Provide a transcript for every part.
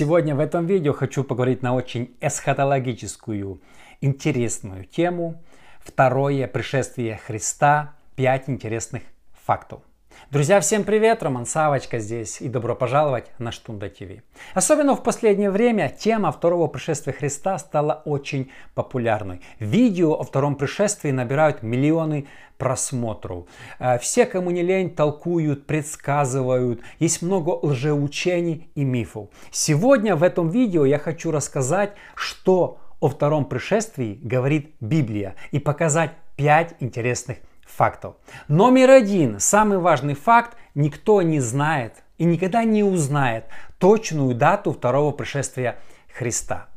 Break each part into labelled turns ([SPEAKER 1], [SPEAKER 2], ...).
[SPEAKER 1] Сегодня в этом видео хочу поговорить на очень эсхатологическую, интересную тему. Второе пришествие Христа. Пять интересных фактов. Друзья, всем привет! Роман Савочка здесь и добро пожаловать на Штунда ТВ. Особенно в последнее время тема второго пришествия Христа стала очень популярной. Видео о втором пришествии набирают миллионы просмотров. Э, все, кому не лень, толкуют, предсказывают. Есть много лжеучений и мифов. Сегодня в этом видео я хочу рассказать, что о втором пришествии говорит Библия и показать пять интересных фактов. Номер один, самый важный факт, никто не знает и никогда не узнает точную дату второго пришествия Христа.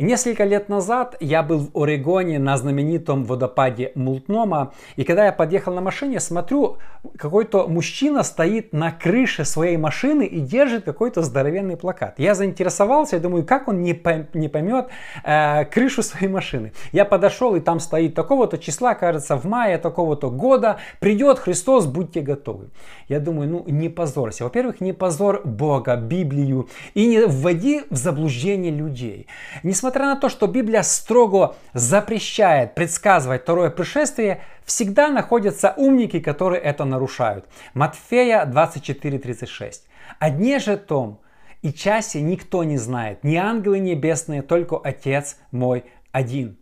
[SPEAKER 1] Несколько лет назад я был в Орегоне на знаменитом водопаде Мултнома, и когда я подъехал на машине, смотрю, какой-то мужчина стоит на крыше своей машины и держит какой-то здоровенный плакат. Я заинтересовался, я думаю, как он не, поймет э, крышу своей машины. Я подошел, и там стоит такого-то числа, кажется, в мае такого-то года, придет Христос, будьте готовы. Я думаю, ну не позорься. Во-первых, не позор Бога, Библию, и не вводи в заблуждение людей. Несмотря Несмотря на то, что Библия строго запрещает предсказывать второе пришествие, всегда находятся умники, которые это нарушают. Матфея 24.36. О дне же том и часе никто не знает, ни ангелы небесные, только Отец мой один.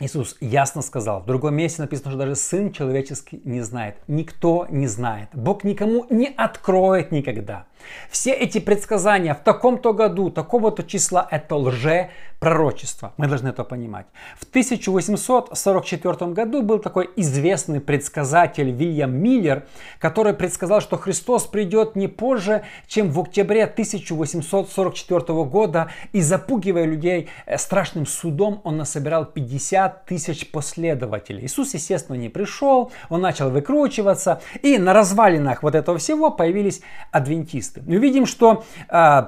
[SPEAKER 1] Иисус ясно сказал, в другом месте написано, что даже Сын человеческий не знает. Никто не знает. Бог никому не откроет никогда. Все эти предсказания в таком-то году, такого-то числа, это лже пророчество. Мы должны это понимать. В 1844 году был такой известный предсказатель Вильям Миллер, который предсказал, что Христос придет не позже, чем в октябре 1844 года, и запугивая людей э, страшным судом, он насобирал 50 тысяч последователей. Иисус, естественно, не пришел, он начал выкручиваться, и на развалинах вот этого всего появились адвентисты тексты. Мы видим, что э,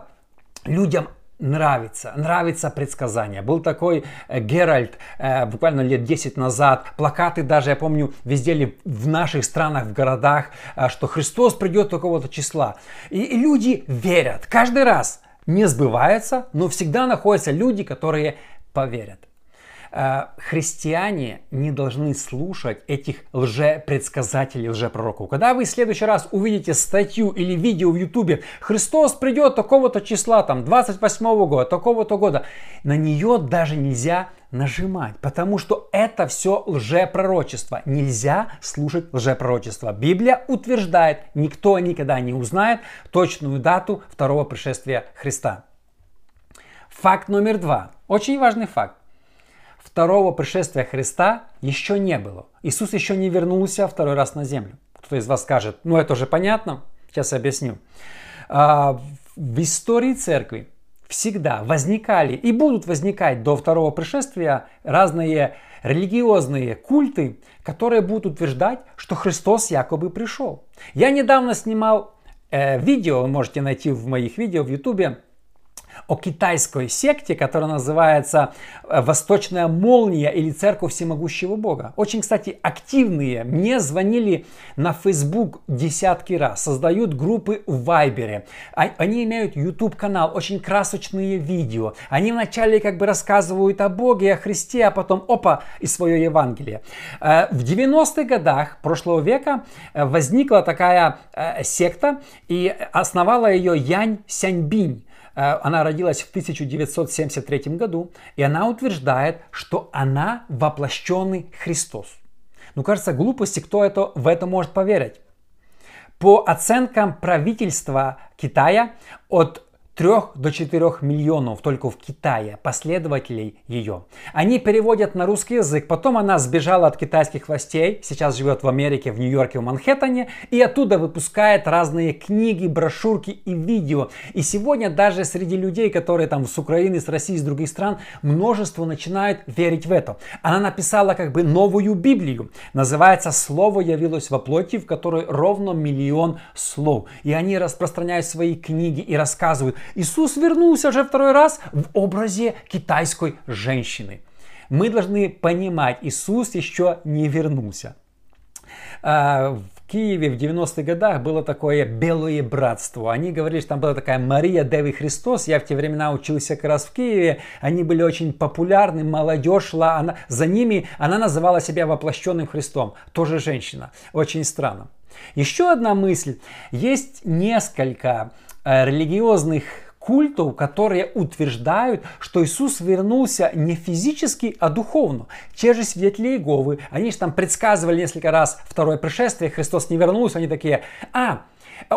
[SPEAKER 1] людям нравится, нравится предсказание. Был такой э, Геральт э, буквально лет 10 назад, плакаты даже, я помню, везде в наших странах, в городах, э, что Христос придет такого-то числа. И, и люди верят. Каждый раз не сбывается, но всегда находятся люди, которые поверят. Э, христиане не должны слушать этих лжепредсказателей, лжепророков. Когда вы в следующий раз увидите статью или видео в ютубе «Христос придет такого-то числа, там, 28 года, такого-то года», на нее даже нельзя нажимать, потому что это все лжепророчество. Нельзя слушать лжепророчество. Библия утверждает, никто никогда не узнает точную дату второго пришествия Христа. Факт номер два. Очень важный факт второго пришествия Христа еще не было. Иисус еще не вернулся второй раз на землю. Кто из вас скажет, ну это уже понятно, сейчас я объясню. А, в истории церкви всегда возникали и будут возникать до второго пришествия разные религиозные культы, которые будут утверждать, что Христос якобы пришел. Я недавно снимал э, видео, можете найти в моих видео в YouTube, о китайской секте, которая называется э, Восточная молния или Церковь Всемогущего Бога. Очень, кстати, активные. Мне звонили на Facebook десятки раз. Создают группы в Вайбере. А, они имеют YouTube канал, очень красочные видео. Они вначале как бы рассказывают о Боге, о Христе, а потом опа и свое Евангелие. Э, в 90-х годах прошлого века э, возникла такая секта и основала ее Янь Сяньбинь. Э, она родилась в 1973 году, и она утверждает, что она воплощенный Христос. Ну, кажется, глупости, кто это, в это может поверить. По оценкам правительства Китая, от 3 до 4 миллионов только в Китае последователей ее. Они переводят на русский язык, потом она сбежала от китайских властей, сейчас живет в Америке, в Нью-Йорке, в Манхэттене, и оттуда выпускает разные книги, брошюрки и видео. И сегодня даже среди людей, которые там с Украины, с России, с других стран, множество начинают верить в это. Она написала как бы новую Библию, называется «Слово явилось во плоти», в которой ровно миллион слов. И они распространяют свои книги и рассказывают, Иисус вернулся уже второй раз в образе китайской женщины. Мы должны понимать, Иисус еще не вернулся. А, в Киеве в 90-х годах было такое белое братство. Они говорили, что там была такая Мария Деви Христос. Я в те времена учился как раз в Киеве. Они были очень популярны, молодежь шла. Она, за ними она называла себя воплощенным Христом. Тоже женщина. Очень странно. Еще одна мысль. Есть несколько э, религиозных культов, которые утверждают, что Иисус вернулся не физически, а духовно. Те же свидетели Иеговы, они же там предсказывали несколько раз второе пришествие, Христос не вернулся, они такие, а,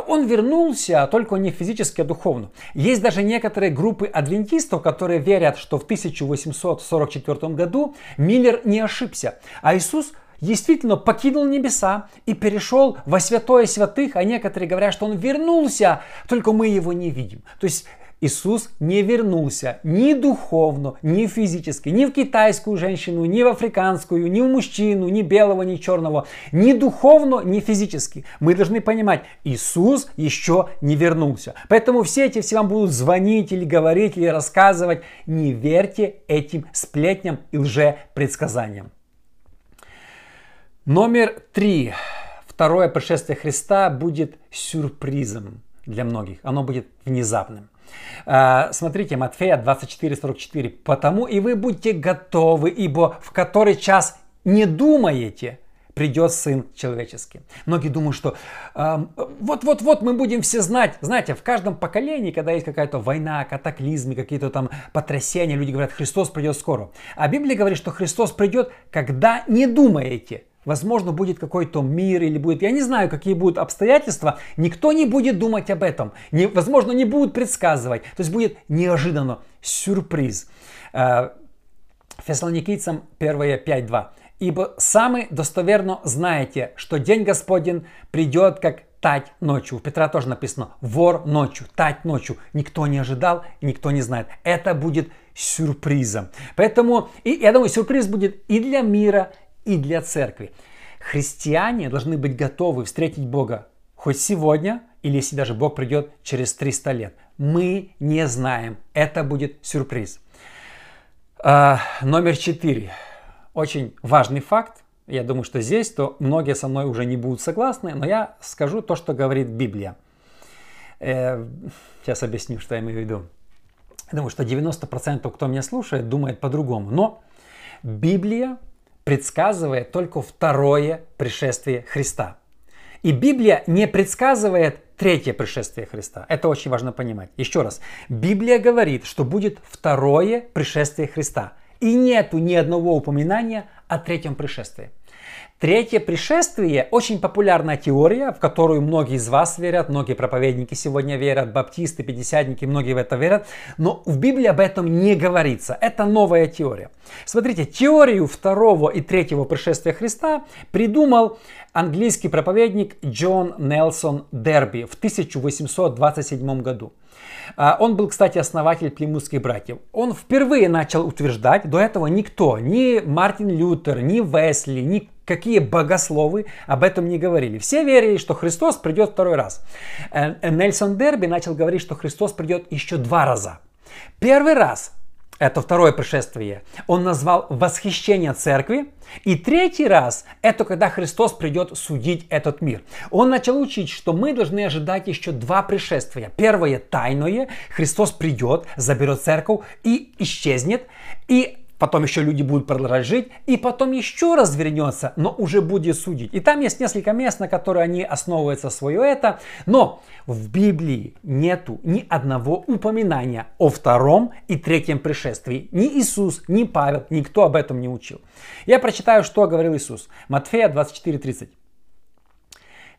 [SPEAKER 1] он вернулся только не физически, а духовно. Есть даже некоторые группы адвентистов, которые верят, что в 1844 году Миллер не ошибся, а Иисус действительно покинул небеса и перешел во святое святых, а некоторые говорят, что он вернулся, только мы его не видим. То есть Иисус не вернулся ни духовно, ни физически, ни в китайскую женщину, ни в африканскую, ни в мужчину, ни белого, ни черного, ни духовно, ни физически. Мы должны понимать, Иисус еще не вернулся. Поэтому все эти все вам будут звонить или говорить, или рассказывать. Не верьте этим сплетням и лжепредсказаниям. Номер три. Второе пришествие Христа будет сюрпризом для многих. Оно будет внезапным. А, смотрите, Матфея 24:44. «Потому и вы будьте готовы, ибо в который час не думаете, придет Сын Человеческий». Многие думают, что вот-вот-вот мы будем все знать. Знаете, в каждом поколении, когда есть какая-то война, катаклизмы, какие-то там потрясения, люди говорят, Христос придет скоро. А Библия говорит, что Христос придет, когда не думаете. Возможно, будет какой-то мир или будет, я не знаю, какие будут обстоятельства, никто не будет думать об этом. Не, возможно, не будут предсказывать. То есть будет неожиданно, сюрприз. Э, Фессалоникийцам 1 5.2. «Ибо сами достоверно знаете, что день Господень придет, как тать ночью. У Петра тоже написано вор ночью, тать ночью. Никто не ожидал, никто не знает. Это будет сюрпризом. Поэтому, и, я думаю, сюрприз будет и для мира, и для церкви. Христиане должны быть готовы встретить Бога хоть сегодня, или если даже Бог придет через 300 лет. Мы не знаем. Это будет сюрприз. А, номер четыре. Очень важный факт. Я думаю, что здесь то многие со мной уже не будут согласны, но я скажу то, что говорит Библия. Э, сейчас объясню, что я имею в виду. Я думаю, что 90% кто меня слушает, думает по-другому. Но Библия предсказывает только второе пришествие Христа. И Библия не предсказывает третье пришествие Христа. Это очень важно понимать. Еще раз. Библия говорит, что будет второе пришествие Христа. И нету ни одного упоминания о третьем пришествии. Третье пришествие – очень популярная теория, в которую многие из вас верят, многие проповедники сегодня верят, баптисты, пятидесятники, многие в это верят, но в Библии об этом не говорится. Это новая теория. Смотрите, теорию второго и третьего пришествия Христа придумал английский проповедник Джон Нелсон Дерби в 1827 году. А, он был, кстати, основатель племутских братьев. Он впервые начал утверждать, до этого никто, ни Мартин Лютер, ни Весли, ни какие богословы об этом не говорили. Все верили, что Христос придет второй раз. Э, э, Нельсон Дерби начал говорить, что Христос придет еще два раза. Первый раз это второе пришествие, он назвал восхищение церкви. И третий раз, это когда Христос придет судить этот мир. Он начал учить, что мы должны ожидать еще два пришествия. Первое тайное, Христос придет, заберет церковь и исчезнет. И потом еще люди будут продолжать жить, и потом еще раз вернется, но уже будет судить. И там есть несколько мест, на которые они основываются свое это, но в Библии нету ни одного упоминания о втором и третьем пришествии. Ни Иисус, ни Павел, никто об этом не учил. Я прочитаю, что говорил Иисус. Матфея 24:30.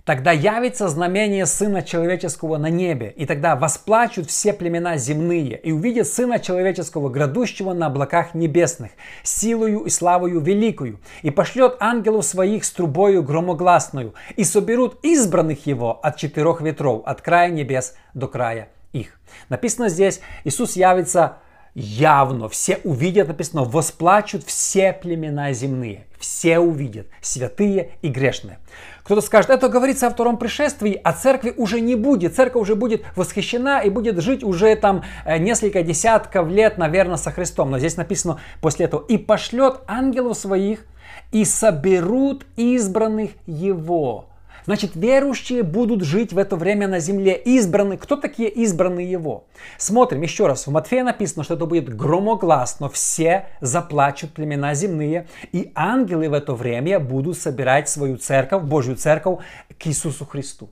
[SPEAKER 1] Тогда явится знамение Сына Человеческого на небе, и тогда восплачут все племена земные, и увидят Сына Человеческого, грядущего на облаках небесных, силою и славою великую, и пошлет ангелов своих с трубою громогласную, и соберут избранных Его от четырех ветров, от края небес до края их. Написано здесь, Иисус явится явно, все увидят, написано, восплачут все племена земные. Все увидят, святые и грешные. Кто-то скажет, это говорится о втором пришествии, а церкви уже не будет. Церковь уже будет восхищена и будет жить уже там э, несколько десятков лет, наверное, со Христом. Но здесь написано после этого, и пошлет ангелов своих, и соберут избранных Его. Значит, верующие будут жить в это время на земле. Избраны. Кто такие избранные его? Смотрим еще раз. В Матфея написано, что это будет громогласно. Все заплачут племена земные. И ангелы в это время будут собирать свою церковь, Божью церковь к Иисусу Христу.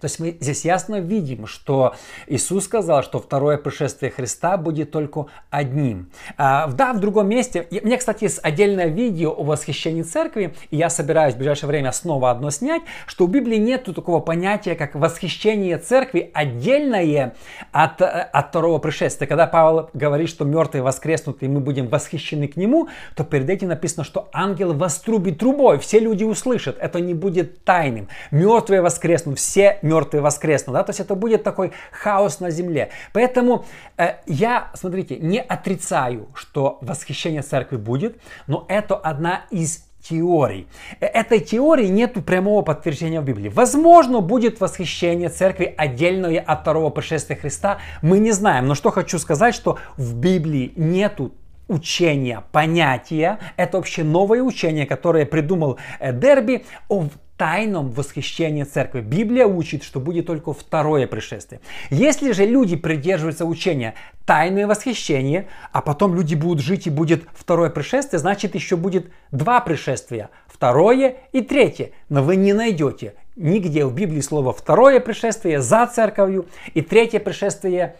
[SPEAKER 1] То есть мы здесь ясно видим, что Иисус сказал, что второе пришествие Христа будет только одним. А, да, в другом месте. У меня, кстати, есть отдельное видео о восхищении церкви, и я собираюсь в ближайшее время снова одно снять, что у Библии нет такого понятия, как восхищение церкви отдельное от, от второго пришествия. Когда Павел говорит, что мертвые воскреснут, и мы будем восхищены к нему, то перед этим написано, что ангел вострубит трубой, все люди услышат. Это не будет тайным. Мертвые воскреснут, все мертвые воскреснут. Да? То есть это будет такой хаос на земле. Поэтому э, я, смотрите, не отрицаю, что восхищение церкви будет, но это одна из теорий. Э, этой теории нет прямого подтверждения в Библии. Возможно, будет восхищение церкви отдельное от второго пришествия Христа. Мы не знаем. Но что хочу сказать, что в Библии нету учения, понятия. Это вообще новое учение, которое придумал э, Дерби о тайном восхищении церкви. Библия учит, что будет только второе пришествие. Если же люди придерживаются учения тайное восхищение, а потом люди будут жить и будет второе пришествие, значит еще будет два пришествия. Второе и третье. Но вы не найдете нигде в Библии слово второе пришествие за церковью и третье пришествие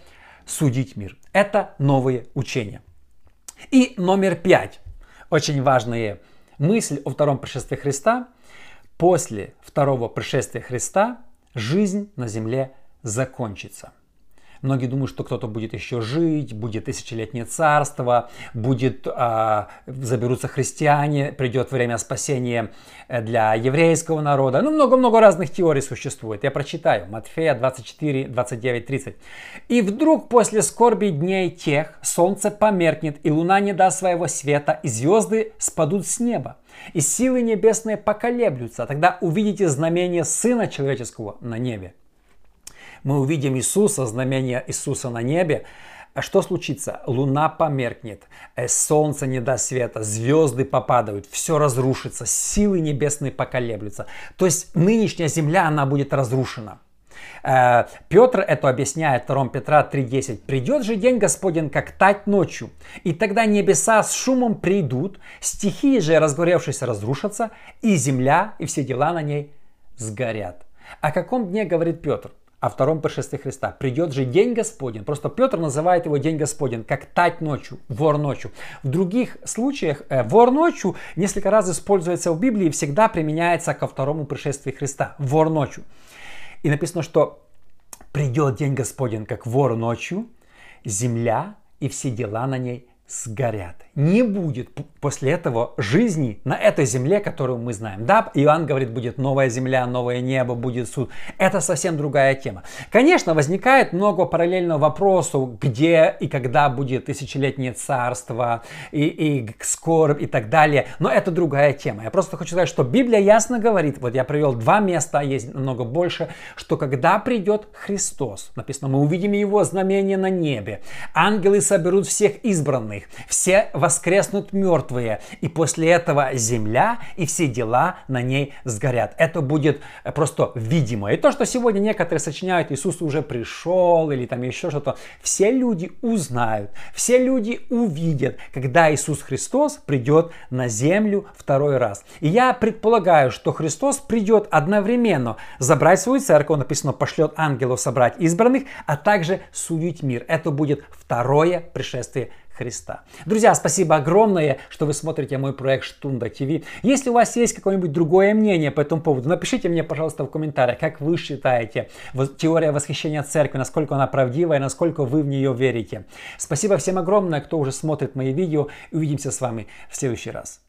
[SPEAKER 1] судить мир. Это новые учения. И номер пять. Очень важная мысль о втором пришествии Христа – После второго пришествия Христа жизнь на земле закончится. Многие думают, что кто-то будет еще жить, будет тысячелетнее царство, будет, а, заберутся христиане, придет время спасения э, для еврейского народа. Ну, много-много разных теорий существует. Я прочитаю. Матфея 24, 29, 30. «И вдруг после скорби дней тех солнце померкнет, и луна не даст своего света, и звезды спадут с неба, и силы небесные поколеблются. Тогда увидите знамение Сына Человеческого на небе» мы увидим Иисуса, знамение Иисуса на небе, а что случится? Луна померкнет, э, солнце не даст света, звезды попадают, все разрушится, силы небесные поколеблются. То есть нынешняя земля, она будет разрушена. Э, Петр это объясняет 2 Петра 3.10. «Придет же день Господень, как тать ночью, и тогда небеса с шумом придут, стихии же, разгоревшись, разрушатся, и земля, и все дела на ней сгорят». О каком дне говорит Петр? О втором пришествии Христа. Придет же день Господень. Просто Петр называет его день Господень, как тать ночью, вор ночью. В других случаях э, вор ночью несколько раз используется в Библии и всегда применяется ко второму пришествию Христа. Вор ночью. И написано, что придет день Господень, как вор ночью, земля и все дела на ней сгорят. Не будет после этого жизни на этой земле, которую мы знаем. Да, Иоанн говорит, будет новая земля, новое небо, будет суд. Это совсем другая тема. Конечно, возникает много параллельного вопросов, где и когда будет тысячелетнее царство, и, и скорбь и так далее. Но это другая тема. Я просто хочу сказать, что Библия ясно говорит, вот я привел два места, есть намного больше, что когда придет Христос, написано, мы увидим Его знамение на небе, ангелы соберут всех избранных, все воскреснут мертвые, и после этого земля и все дела на ней сгорят. Это будет э, просто видимо. И то, что сегодня некоторые сочиняют, Иисус уже пришел или там еще что-то, все люди узнают, все люди увидят, когда Иисус Христос придет на землю второй раз. И я предполагаю, что Христос придет одновременно забрать свою церковь, написано, пошлет ангелов собрать избранных, а также судить мир. Это будет второе пришествие Христа. Друзья, спасибо огромное, что вы смотрите мой проект Штунда ТВ. Если у вас есть какое-нибудь другое мнение по этому поводу, напишите мне, пожалуйста, в комментариях, как вы считаете теория восхищения церкви, насколько она правдивая, насколько вы в нее верите. Спасибо всем огромное, кто уже смотрит мои видео. Увидимся с вами в следующий раз.